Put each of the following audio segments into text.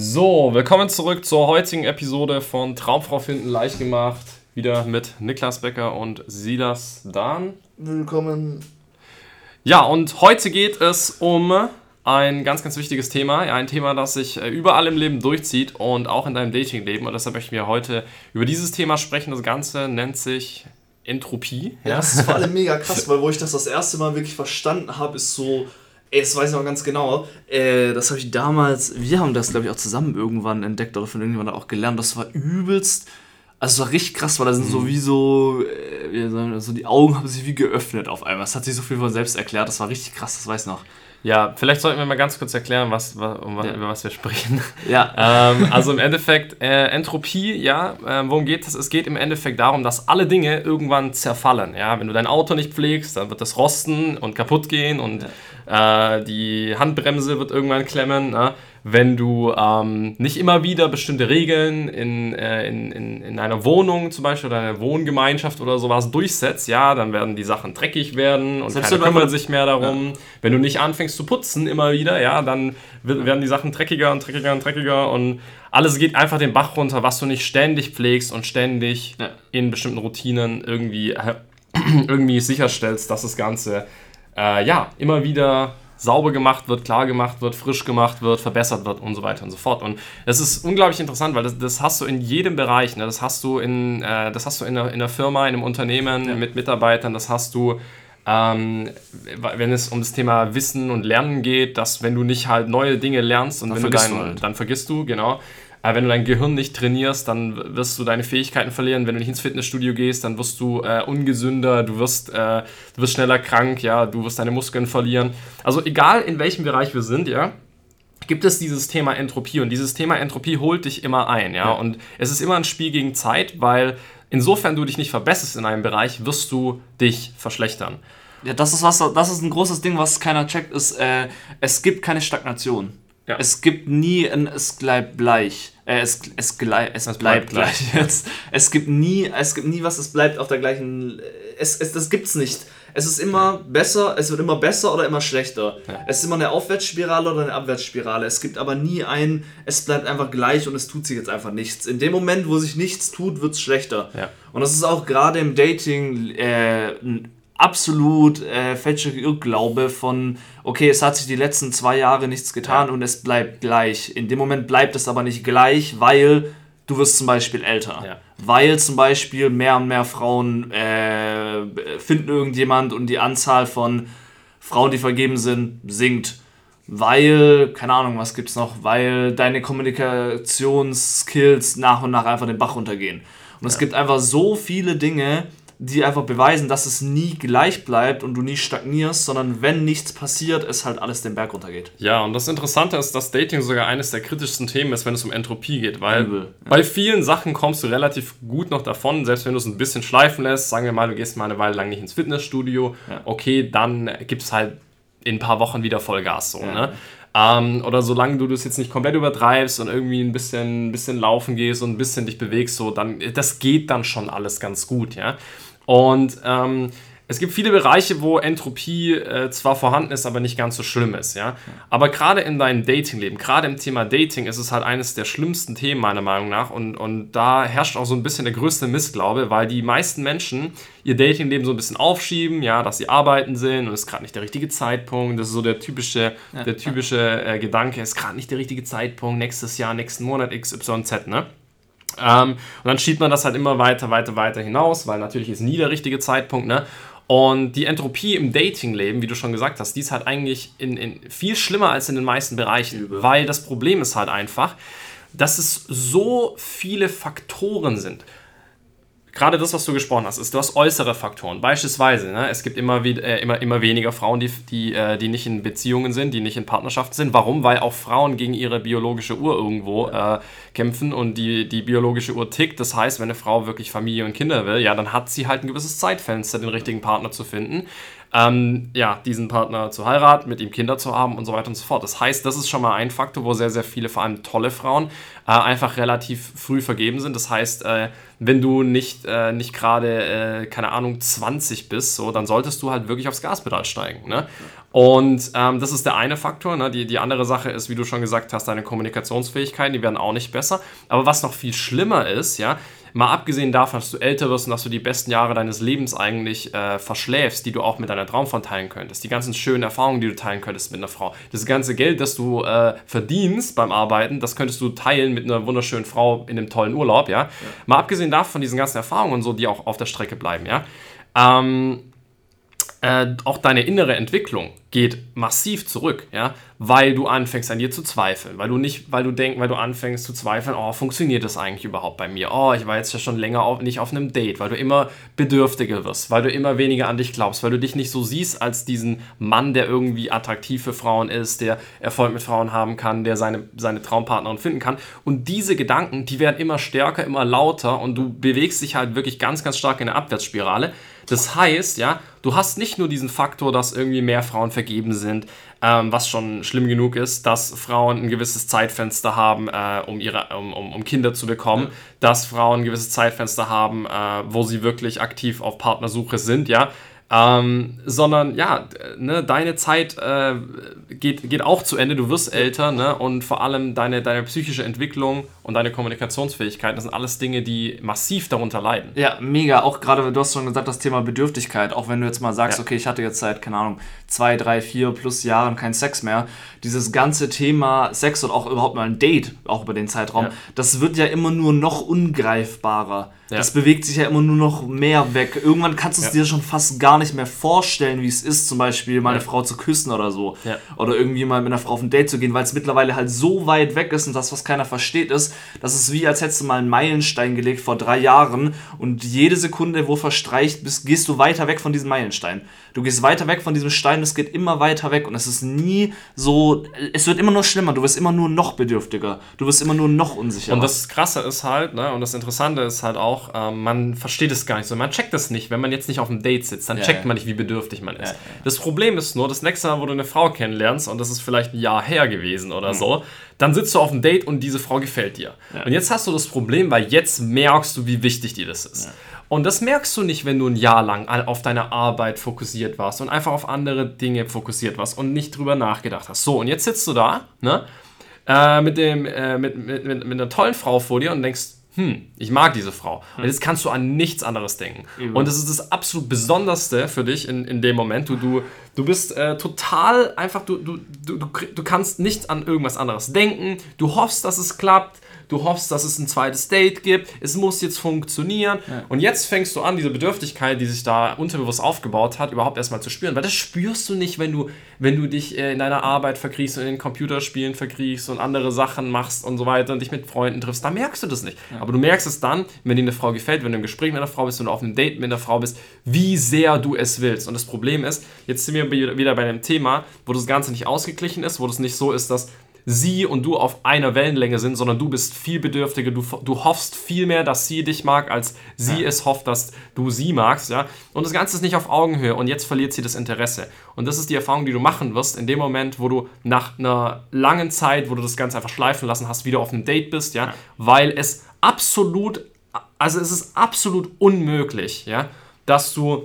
So, willkommen zurück zur heutigen Episode von Traumfrau finden leicht gemacht. Wieder mit Niklas Becker und Silas Dahn. Willkommen. Ja, und heute geht es um ein ganz, ganz wichtiges Thema. Ja, ein Thema, das sich äh, überall im Leben durchzieht und auch in deinem Datingleben. Und deshalb möchten wir heute über dieses Thema sprechen. Das Ganze nennt sich Entropie. Ja, das ist vor allem mega krass, weil wo ich das das erste Mal wirklich verstanden habe, ist so, das weiß ich noch ganz genau. Äh, das habe ich damals, wir haben das, glaube ich, auch zusammen irgendwann entdeckt oder von irgendjemandem auch gelernt. Das war übelst. Also es war richtig krass, weil da sind mhm. so wie so, äh, wie sagen, so die Augen haben sich wie geöffnet auf einmal. Es hat sich so viel von selbst erklärt. Das war richtig krass, das weiß ich noch. Ja, vielleicht sollten wir mal ganz kurz erklären, was, was um, ja. über was wir sprechen. Ja. ähm, also im Endeffekt, äh, Entropie, ja, äh, worum geht es? Es geht im Endeffekt darum, dass alle Dinge irgendwann zerfallen. Ja? Wenn du dein Auto nicht pflegst, dann wird das rosten und kaputt gehen und ja. Äh, die Handbremse wird irgendwann klemmen. Ne? wenn du ähm, nicht immer wieder bestimmte Regeln in, äh, in, in, in einer Wohnung zum Beispiel oder einer Wohngemeinschaft oder sowas durchsetzt, ja, dann werden die Sachen dreckig werden und Selbst keiner kümmert sich mehr darum. Ja. Wenn du nicht anfängst zu putzen immer wieder, ja, dann werden die Sachen dreckiger und dreckiger und dreckiger und alles geht einfach den Bach runter, was du nicht ständig pflegst und ständig ja. in bestimmten Routinen irgendwie, äh, irgendwie sicherstellst, dass das Ganze äh, ja immer wieder sauber gemacht wird, klar gemacht wird, frisch gemacht wird, verbessert wird und so weiter und so fort. Und das ist unglaublich interessant, weil das, das hast du in jedem Bereich. Ne? Das hast du in, äh, das hast du in der, in der Firma, in einem Unternehmen ja. mit Mitarbeitern, das hast du ähm, wenn es um das Thema Wissen und Lernen geht, dass wenn du nicht halt neue Dinge lernst und dann wenn du dein, halt. dann vergisst du, genau. Aber wenn du dein Gehirn nicht trainierst, dann wirst du deine Fähigkeiten verlieren. Wenn du nicht ins Fitnessstudio gehst, dann wirst du äh, ungesünder, du wirst, äh, du wirst schneller krank, ja, du wirst deine Muskeln verlieren. Also egal in welchem Bereich wir sind, ja, gibt es dieses Thema Entropie und dieses Thema Entropie holt dich immer ein, ja, ja. und es ist immer ein Spiel gegen Zeit, weil insofern du dich nicht verbesserst in einem Bereich, wirst du dich verschlechtern. Ja, das ist was, das ist ein großes Ding, was keiner checkt, ist, äh, es gibt keine Stagnation. Ja. Es gibt nie ein Es bleibt gleich. Äh, es, es, glei es, es bleibt, bleibt gleich. Jetzt. Es gibt nie, es gibt nie was, es bleibt auf der gleichen. Es, es, das gibt's nicht. Es ist immer besser, es wird immer besser oder immer schlechter. Ja. Es ist immer eine Aufwärtsspirale oder eine Abwärtsspirale. Es gibt aber nie ein, es bleibt einfach gleich und es tut sich jetzt einfach nichts. In dem Moment, wo sich nichts tut, wird es schlechter. Ja. Und das ist auch gerade im Dating äh, absolut äh, falscher Irrglaube von, okay, es hat sich die letzten zwei Jahre nichts getan ja. und es bleibt gleich. In dem Moment bleibt es aber nicht gleich, weil du wirst zum Beispiel älter. Ja. Weil zum Beispiel mehr und mehr Frauen äh, finden irgendjemand und die Anzahl von Frauen, die vergeben sind, sinkt. Weil, keine Ahnung, was gibt's noch, weil deine Kommunikationsskills nach und nach einfach den Bach runtergehen. Und ja. es gibt einfach so viele Dinge, die einfach beweisen, dass es nie gleich bleibt und du nie stagnierst, sondern wenn nichts passiert, es halt alles den Berg runtergeht. Ja, und das Interessante ist, dass Dating sogar eines der kritischsten Themen ist, wenn es um Entropie geht, weil Übel, ja. bei vielen Sachen kommst du relativ gut noch davon, selbst wenn du es ein bisschen schleifen lässt. Sagen wir mal, du gehst mal eine Weile lang nicht ins Fitnessstudio, ja. okay, dann gibt es halt in ein paar Wochen wieder Vollgas so, ja. ne? Ähm, oder solange du das jetzt nicht komplett übertreibst und irgendwie ein bisschen, ein bisschen laufen gehst und ein bisschen dich bewegst, so, dann, das geht dann schon alles ganz gut, ja. Und ähm, es gibt viele Bereiche, wo Entropie äh, zwar vorhanden ist, aber nicht ganz so schlimm ist, ja. Aber gerade in deinem Datingleben, gerade im Thema Dating, ist es halt eines der schlimmsten Themen meiner Meinung nach und, und da herrscht auch so ein bisschen der größte Missglaube, weil die meisten Menschen ihr Datingleben so ein bisschen aufschieben, ja, dass sie arbeiten sind und es ist gerade nicht der richtige Zeitpunkt. Das ist so der typische, ja. der typische äh, Gedanke, es ist gerade nicht der richtige Zeitpunkt, nächstes Jahr, nächsten Monat XYZ, ne? Ähm, und dann schiebt man das halt immer weiter, weiter, weiter hinaus, weil natürlich ist nie der richtige Zeitpunkt, ne? Und die Entropie im Datingleben, wie du schon gesagt hast, die ist halt eigentlich in, in viel schlimmer als in den meisten Bereichen, Übel. weil das Problem ist halt einfach, dass es so viele Faktoren sind gerade das, was du gesprochen hast, ist, du hast äußere Faktoren. Beispielsweise, ne, es gibt immer, äh, immer, immer weniger Frauen, die, die, äh, die nicht in Beziehungen sind, die nicht in Partnerschaften sind. Warum? Weil auch Frauen gegen ihre biologische Uhr irgendwo äh, kämpfen und die, die biologische Uhr tickt. Das heißt, wenn eine Frau wirklich Familie und Kinder will, ja, dann hat sie halt ein gewisses Zeitfenster, den richtigen Partner zu finden. Ähm, ja, diesen Partner zu heiraten, mit ihm Kinder zu haben und so weiter und so fort. Das heißt, das ist schon mal ein Faktor, wo sehr, sehr viele, vor allem tolle Frauen, äh, einfach relativ früh vergeben sind. Das heißt, äh, wenn du nicht, äh, nicht gerade, äh, keine Ahnung, 20 bist, so, dann solltest du halt wirklich aufs Gaspedal steigen. Ne? Und ähm, das ist der eine Faktor. Ne? Die, die andere Sache ist, wie du schon gesagt hast, deine Kommunikationsfähigkeiten, die werden auch nicht besser. Aber was noch viel schlimmer ist, ja, mal abgesehen davon, dass du älter wirst und dass du die besten Jahre deines Lebens eigentlich äh, verschläfst, die du auch mit deiner Traumfrau teilen könntest, die ganzen schönen Erfahrungen, die du teilen könntest mit einer Frau, das ganze Geld, das du äh, verdienst beim Arbeiten, das könntest du teilen mit einer wunderschönen Frau in einem tollen Urlaub, ja. ja. Mal abgesehen davon, von diesen ganzen Erfahrungen und so, die auch auf der Strecke bleiben, ja. Ähm, äh, auch deine innere Entwicklung geht massiv zurück, ja, weil du anfängst an dir zu zweifeln, weil du nicht, weil du denkst, weil du anfängst zu zweifeln, oh, funktioniert das eigentlich überhaupt bei mir? Oh, ich war jetzt ja schon länger auf, nicht auf einem Date, weil du immer bedürftiger wirst, weil du immer weniger an dich glaubst, weil du dich nicht so siehst als diesen Mann, der irgendwie attraktiv für Frauen ist, der Erfolg mit Frauen haben kann, der seine, seine Traumpartnerin finden kann. Und diese Gedanken, die werden immer stärker, immer lauter und du bewegst dich halt wirklich ganz, ganz stark in eine Abwärtsspirale. Das heißt, ja, du hast nicht nur diesen Faktor, dass irgendwie mehr Frauen vergeben sind, ähm, was schon schlimm genug ist, dass Frauen ein gewisses Zeitfenster haben, äh, um, ihre, um, um, um, Kinder zu bekommen, ja. dass Frauen ein gewisses Zeitfenster haben, äh, wo sie wirklich aktiv auf Partnersuche sind, ja. Ähm, sondern ja, ne, deine Zeit äh, geht, geht auch zu Ende, du wirst älter ne, und vor allem deine, deine psychische Entwicklung und deine Kommunikationsfähigkeit, das sind alles Dinge, die massiv darunter leiden. Ja, mega. Auch gerade, du hast schon gesagt, das Thema Bedürftigkeit, auch wenn du jetzt mal sagst, ja. okay, ich hatte jetzt seit, keine Ahnung, zwei, drei, vier plus Jahren keinen Sex mehr, dieses ganze Thema Sex und auch überhaupt mal ein Date, auch über den Zeitraum, ja. das wird ja immer nur noch ungreifbarer. Ja. Das bewegt sich ja immer nur noch mehr weg. Irgendwann kannst du es dir schon fast gar nicht mehr vorstellen, wie es ist, zum Beispiel mal eine Frau zu küssen oder so. Oder irgendwie mal mit einer Frau auf ein Date zu gehen, weil es mittlerweile halt so weit weg ist und das, was keiner versteht, ist, das ist wie, als hättest du mal einen Meilenstein gelegt vor drei Jahren und jede Sekunde, wo verstreicht bist, gehst du weiter weg von diesem Meilenstein. Du gehst weiter weg von diesem Stein, es geht immer weiter weg und es ist nie so, es wird immer nur schlimmer, du wirst immer nur noch bedürftiger, du wirst immer nur noch unsicherer. Und das Krasse ist halt, ne, und das Interessante ist halt auch, ähm, man versteht es gar nicht so, man checkt das nicht, wenn man jetzt nicht auf einem Date sitzt, dann ja, checkt man nicht, wie bedürftig man ist. Das Problem ist nur, das nächste Mal, wo du eine Frau kennenlernst, und das ist vielleicht ein Jahr her gewesen oder mhm. so, dann sitzt du auf einem Date und diese Frau gefällt dir. Und jetzt hast du das Problem, weil jetzt merkst du, wie wichtig dir das ist. Und das merkst du nicht, wenn du ein Jahr lang auf deine Arbeit fokussiert warst und einfach auf andere Dinge fokussiert warst und nicht drüber nachgedacht hast. So, und jetzt sitzt du da, ne? Äh, mit, dem, äh, mit, mit, mit, mit einer tollen Frau vor dir und denkst, hm, ich mag diese Frau. Und jetzt kannst du an nichts anderes denken. Mhm. Und das ist das absolut Besonderste für dich in, in dem Moment. Du, du, du bist äh, total einfach, du, du, du, du kannst nicht an irgendwas anderes denken. Du hoffst, dass es klappt du hoffst, dass es ein zweites Date gibt, es muss jetzt funktionieren. Ja. Und jetzt fängst du an, diese Bedürftigkeit, die sich da unterbewusst aufgebaut hat, überhaupt erstmal zu spüren. Weil das spürst du nicht, wenn du, wenn du dich äh, in deiner Arbeit verkriechst und in den Computerspielen verkriechst und andere Sachen machst und so weiter und dich mit Freunden triffst. Da merkst du das nicht. Ja. Aber du merkst es dann, wenn dir eine Frau gefällt, wenn du im Gespräch mit einer Frau bist, wenn du auf einem Date mit einer Frau bist, wie sehr du es willst. Und das Problem ist, jetzt sind wir wieder bei einem Thema, wo das Ganze nicht ausgeglichen ist, wo das nicht so ist, dass sie und du auf einer Wellenlänge sind, sondern du bist viel bedürftiger, du, du hoffst viel mehr, dass sie dich mag, als sie ja. es hofft, dass du sie magst, ja. Und das Ganze ist nicht auf Augenhöhe und jetzt verliert sie das Interesse. Und das ist die Erfahrung, die du machen wirst, in dem Moment, wo du nach einer langen Zeit, wo du das Ganze einfach schleifen lassen hast, wieder auf einem Date bist, ja, ja. weil es absolut, also es ist absolut unmöglich, ja, dass du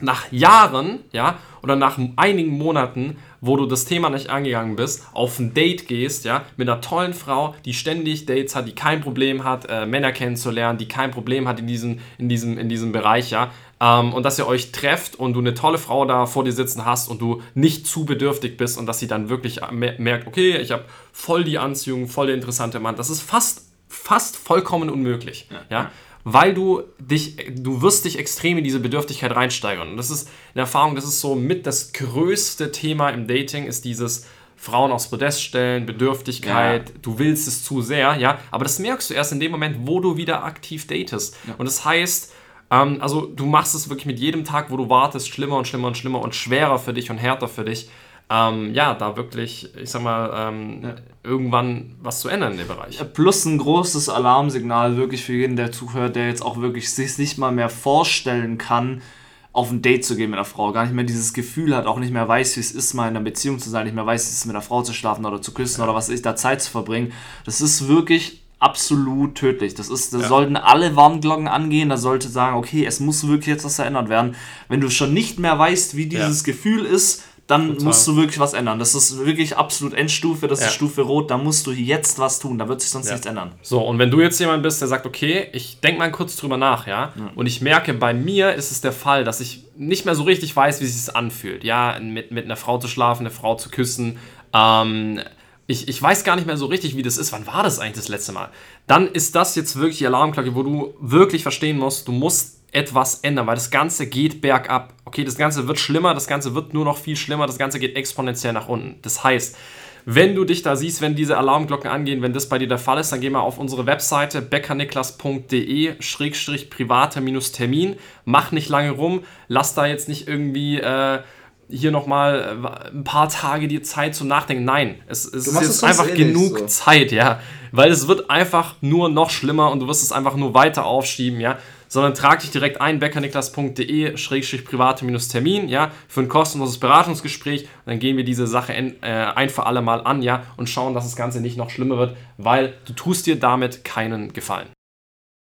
nach Jahren, ja, oder nach einigen Monaten wo du das Thema nicht angegangen bist, auf ein Date gehst, ja, mit einer tollen Frau, die ständig Dates hat, die kein Problem hat, äh, Männer kennenzulernen, die kein Problem hat in diesem, in diesem, in diesem Bereich, ja, ähm, und dass ihr euch trefft und du eine tolle Frau da vor dir sitzen hast und du nicht zu bedürftig bist und dass sie dann wirklich merkt, okay, ich habe voll die Anziehung, voll der interessante Mann. Das ist fast, fast vollkommen unmöglich, ja. ja? Weil du dich, du wirst dich extrem in diese Bedürftigkeit reinsteigern. Und das ist eine Erfahrung, das ist so mit das größte Thema im Dating, ist dieses Frauen aufs Podest stellen, Bedürftigkeit, ja. du willst es zu sehr, ja. Aber das merkst du erst in dem Moment, wo du wieder aktiv datest. Ja. Und das heißt, ähm, also du machst es wirklich mit jedem Tag, wo du wartest, schlimmer und schlimmer und schlimmer und schwerer für dich und härter für dich ähm, ja, da wirklich, ich sag mal, ähm, ja. irgendwann was zu ändern in dem Bereich. Plus ein großes Alarmsignal wirklich für jeden, der zuhört, der jetzt auch wirklich sich nicht mal mehr vorstellen kann, auf ein Date zu gehen mit einer Frau, gar nicht mehr dieses Gefühl hat, auch nicht mehr weiß, wie es ist, mal in einer Beziehung zu sein, nicht mehr weiß, wie es ist, mit einer Frau zu schlafen oder zu küssen ja. oder was ist, da Zeit zu verbringen. Das ist wirklich absolut tödlich. Das ist, da ja. sollten alle Warnglocken angehen, da sollte sagen, okay, es muss wirklich jetzt was verändert werden. Wenn du schon nicht mehr weißt, wie dieses ja. Gefühl ist, dann Total. musst du wirklich was ändern. Das ist wirklich absolut Endstufe, das ja. ist Stufe Rot, da musst du jetzt was tun, da wird sich sonst ja. nichts ändern. So, und wenn du jetzt jemand bist, der sagt, okay, ich denke mal kurz drüber nach, ja, ja, und ich merke, bei mir ist es der Fall, dass ich nicht mehr so richtig weiß, wie es sich anfühlt, ja, mit, mit einer Frau zu schlafen, eine Frau zu küssen, ähm, ich, ich weiß gar nicht mehr so richtig, wie das ist. Wann war das eigentlich das letzte Mal? Dann ist das jetzt wirklich die Alarmglocke, wo du wirklich verstehen musst, du musst etwas ändern, weil das Ganze geht bergab. Okay, das Ganze wird schlimmer, das Ganze wird nur noch viel schlimmer, das Ganze geht exponentiell nach unten. Das heißt, wenn du dich da siehst, wenn diese Alarmglocken angehen, wenn das bei dir der Fall ist, dann geh mal auf unsere Webseite beckerniklas.de-private-termin. Mach nicht lange rum, lass da jetzt nicht irgendwie äh, hier nochmal äh, ein paar Tage dir Zeit zum Nachdenken. Nein, es, es ist jetzt einfach eh genug so. Zeit, ja. Weil es wird einfach nur noch schlimmer und du wirst es einfach nur weiter aufschieben, ja. Sondern trag dich direkt ein, beckerniklas.de-private-termin, ja, für ein kostenloses Beratungsgespräch. Dann gehen wir diese Sache ein, äh, ein für alle Mal an, ja, und schauen, dass das Ganze nicht noch schlimmer wird, weil du tust dir damit keinen Gefallen.